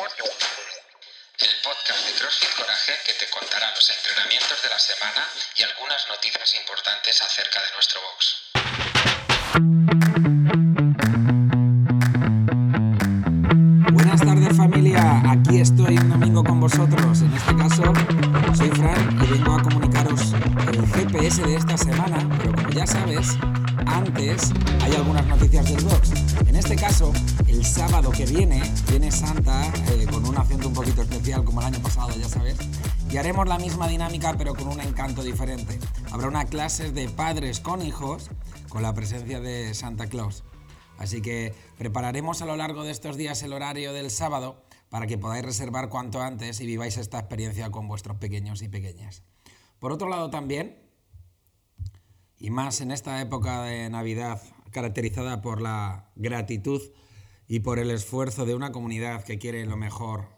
el podcast de CrossFit Coraje que te contará los entrenamientos de la semana y algunas noticias importantes acerca de nuestro box. Buenas tardes familia, aquí estoy un domingo con vosotros. En este caso soy Fran y vengo a comunicaros el GPS de esta semana, pero como ya sabes, antes hay algunas noticias del box. En este caso, el sábado que viene, viene Santa eh, con un acento un poquito especial como el año pasado, ya sabes, y haremos la misma dinámica pero con un encanto diferente. Habrá una clase de padres con hijos con la presencia de Santa Claus. Así que prepararemos a lo largo de estos días el horario del sábado para que podáis reservar cuanto antes y viváis esta experiencia con vuestros pequeños y pequeñas. Por otro lado también, y más en esta época de Navidad caracterizada por la gratitud y por el esfuerzo de una comunidad que quiere lo mejor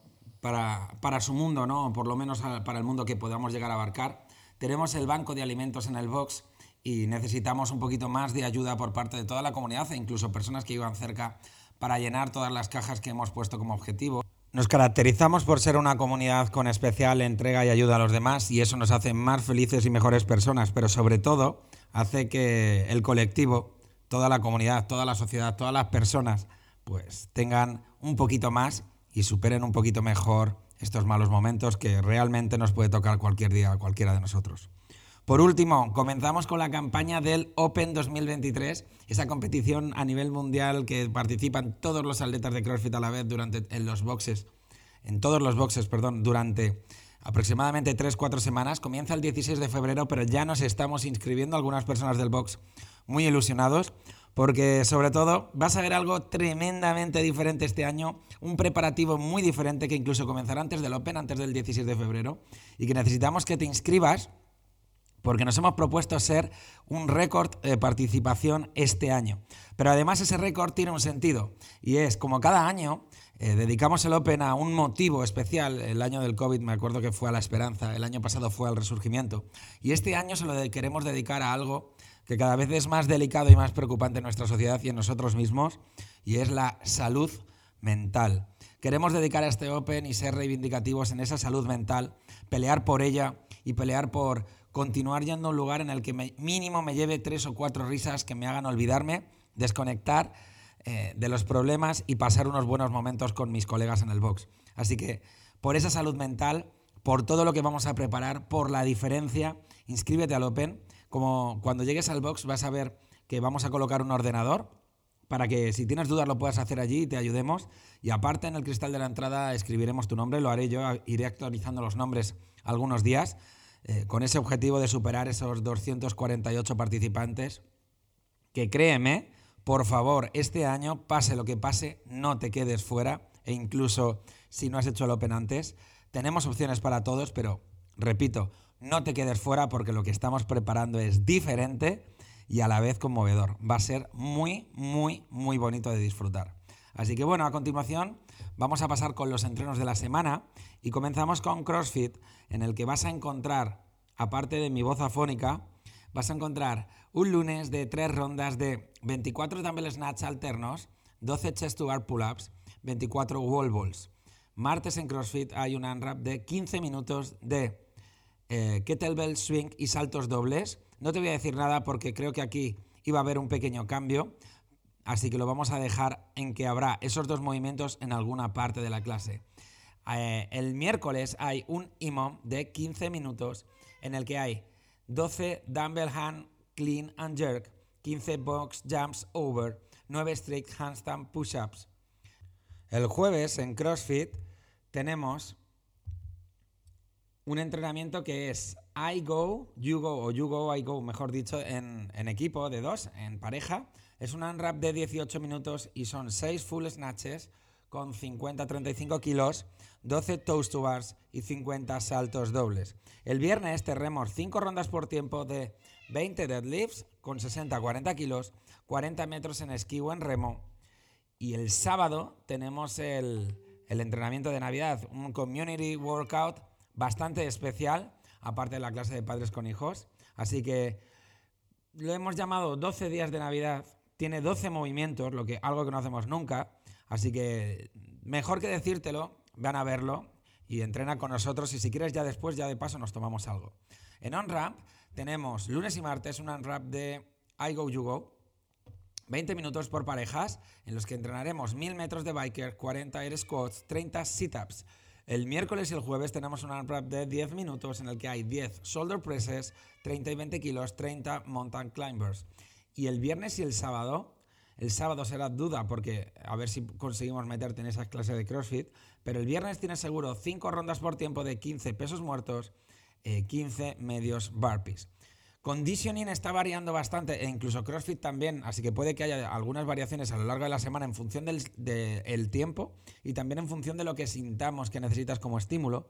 para, para su mundo, ¿no? por lo menos para el mundo que podamos llegar a abarcar, tenemos el banco de alimentos en el box y necesitamos un poquito más de ayuda por parte de toda la comunidad e incluso personas que iban cerca para llenar todas las cajas que hemos puesto como objetivo. Nos caracterizamos por ser una comunidad con especial entrega y ayuda a los demás y eso nos hace más felices y mejores personas, pero sobre todo hace que el colectivo, toda la comunidad, toda la sociedad, todas las personas, pues tengan un poquito más y superen un poquito mejor estos malos momentos que realmente nos puede tocar cualquier día a cualquiera de nosotros. Por último, comenzamos con la campaña del Open 2023, esa competición a nivel mundial que participan todos los atletas de CrossFit a la vez durante en los boxes, en todos los boxes, perdón, durante aproximadamente 3-4 semanas. Comienza el 16 de febrero, pero ya nos estamos inscribiendo algunas personas del box muy ilusionados porque sobre todo vas a ver algo tremendamente diferente este año, un preparativo muy diferente que incluso comenzará antes del Open, antes del 16 de febrero, y que necesitamos que te inscribas porque nos hemos propuesto ser un récord de participación este año. Pero además ese récord tiene un sentido y es como cada año eh, dedicamos el Open a un motivo especial. El año del COVID me acuerdo que fue a la esperanza, el año pasado fue al resurgimiento y este año se lo queremos dedicar a algo que cada vez es más delicado y más preocupante en nuestra sociedad y en nosotros mismos y es la salud mental. Queremos dedicar a este Open y ser reivindicativos en esa salud mental, pelear por ella y pelear por continuar yendo a un lugar en el que me, mínimo me lleve tres o cuatro risas que me hagan olvidarme, desconectar eh, de los problemas y pasar unos buenos momentos con mis colegas en el box. Así que por esa salud mental, por todo lo que vamos a preparar, por la diferencia, inscríbete al Open. Como cuando llegues al box vas a ver que vamos a colocar un ordenador para que si tienes dudas lo puedas hacer allí y te ayudemos. Y aparte en el cristal de la entrada escribiremos tu nombre, lo haré yo, iré actualizando los nombres algunos días eh, con ese objetivo de superar esos 248 participantes, que créeme, por favor, este año, pase lo que pase, no te quedes fuera, e incluso si no has hecho el Open antes, tenemos opciones para todos, pero repito, no te quedes fuera porque lo que estamos preparando es diferente y a la vez conmovedor. Va a ser muy, muy, muy bonito de disfrutar. Así que bueno, a continuación vamos a pasar con los entrenos de la semana y comenzamos con CrossFit, en el que vas a encontrar, aparte de mi voz afónica, vas a encontrar un lunes de tres rondas de 24 dumbbell snatch alternos, 12 chest to bar pull-ups, 24 wall balls. Martes en CrossFit hay un unwrap de 15 minutos de eh, kettlebell swing y saltos dobles. No te voy a decir nada porque creo que aquí iba a haber un pequeño cambio, así que lo vamos a dejar en que habrá esos dos movimientos en alguna parte de la clase. Eh, el miércoles hay un IMOM de 15 minutos en el que hay 12 dumbbell hand clean and jerk, 15 box jumps over, 9 straight handstand push-ups. El jueves en CrossFit tenemos un entrenamiento que es I go, you go o you go, I go, mejor dicho, en, en equipo de dos, en pareja. Es un unwrap de 18 minutos y son 6 full snatches con 50-35 kilos, 12 toast to bars y 50 saltos dobles. El viernes tenemos 5 rondas por tiempo de 20 deadlifts con 60-40 kilos, 40 metros en esquí o en remo. Y el sábado tenemos el entrenamiento de Navidad, un community workout bastante especial, aparte de la clase de padres con hijos. Así que lo hemos llamado 12 días de Navidad. Tiene 12 movimientos, lo que, algo que no hacemos nunca. Así que mejor que decírtelo, van a verlo y entrena con nosotros y si quieres ya después, ya de paso nos tomamos algo. En OnRamp tenemos lunes y martes un OnRamp de I Go You Go, 20 minutos por parejas en los que entrenaremos 1000 metros de biker, 40 air squats, 30 sit-ups. El miércoles y el jueves tenemos un AMRAP de 10 minutos en el que hay 10 shoulder presses, 30 y 20 kilos, 30 mountain climbers. Y el viernes y el sábado, el sábado será duda porque a ver si conseguimos meterte en esa clase de CrossFit, pero el viernes tienes seguro 5 rondas por tiempo de 15 pesos muertos, 15 eh, medios burpees. Conditioning está variando bastante e incluso CrossFit también, así que puede que haya algunas variaciones a lo largo de la semana en función del, tiempo y también en función de lo que sintamos que necesitas como estímulo.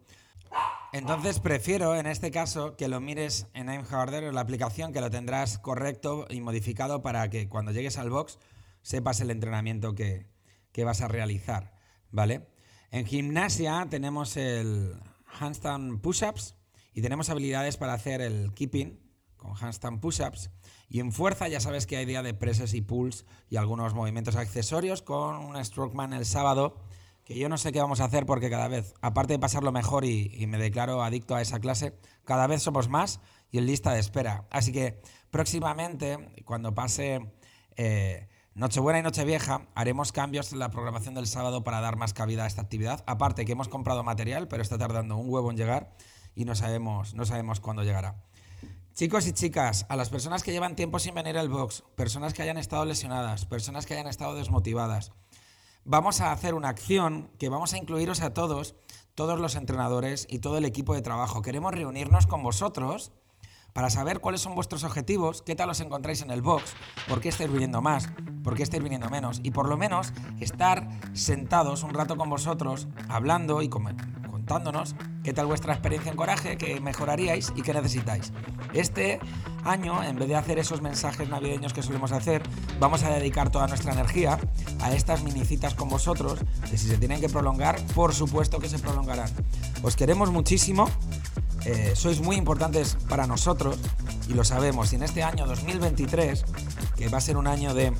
Entonces prefiero en este caso que lo mires en Aimharder, la aplicación, que lo tendrás correcto y modificado para que cuando llegues al box sepas el entrenamiento que, que vas a realizar, ¿vale? En gimnasia tenemos el handstand push-ups y tenemos habilidades para hacer el keeping, con handstand push-ups. Y en fuerza ya sabes que hay día de presses y pulls y algunos movimientos accesorios con un Strokeman el sábado, yo no sé qué vamos a hacer porque cada vez, aparte de pasarlo mejor y, me declaro adicto a esa clase, cada vez somos más y en lista de espera. Así que próximamente, cuando pase eh, Nochebuena y Nochevieja, haremos cambios en la programación del sábado para dar más cabida a esta actividad. Aparte que hemos comprado material, pero está tardando un huevo en llegar y no sabemos, no sabemos cuándo llegará. Chicos y chicas, a las personas que llevan tiempo sin venir al box, personas que hayan estado lesionadas, personas que hayan estado desmotivadas, vamos a hacer una acción que vamos a incluiros a todos, todos los entrenadores y todo el equipo de trabajo. Queremos reunirnos con vosotros para saber cuáles son vuestros objetivos, qué tal os encontráis en el box, por qué estáis viniendo más, por qué estáis viniendo menos y por lo menos estar sentados un rato con vosotros hablando y qué tal vuestra experiencia en coraje, qué mejoraríais y qué necesitáis. Este año, en vez de hacer esos mensajes navideños que solemos hacer, vamos a dedicar toda nuestra energía a estas minicitas con vosotros, que si se tienen que prolongar, por supuesto que se prolongarán. Os queremos muchísimo, eh, sois muy importantes para nosotros y lo sabemos. Y en este año 2023, que va a ser un año de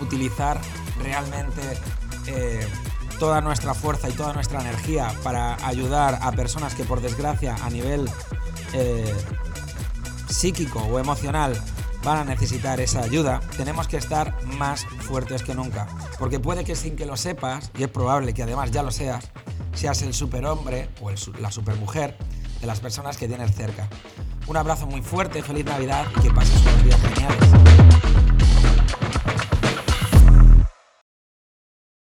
utilizar realmente... Eh, toda nuestra fuerza y toda nuestra energía para ayudar a personas que por desgracia a nivel eh, psíquico o emocional van a necesitar esa ayuda, tenemos que estar más fuertes que nunca. Porque puede que sin que lo sepas, y es probable que además ya lo seas, seas el superhombre o la supermujer de las personas que tienes cerca. Un abrazo muy fuerte, feliz Navidad y que pases unos días geniales.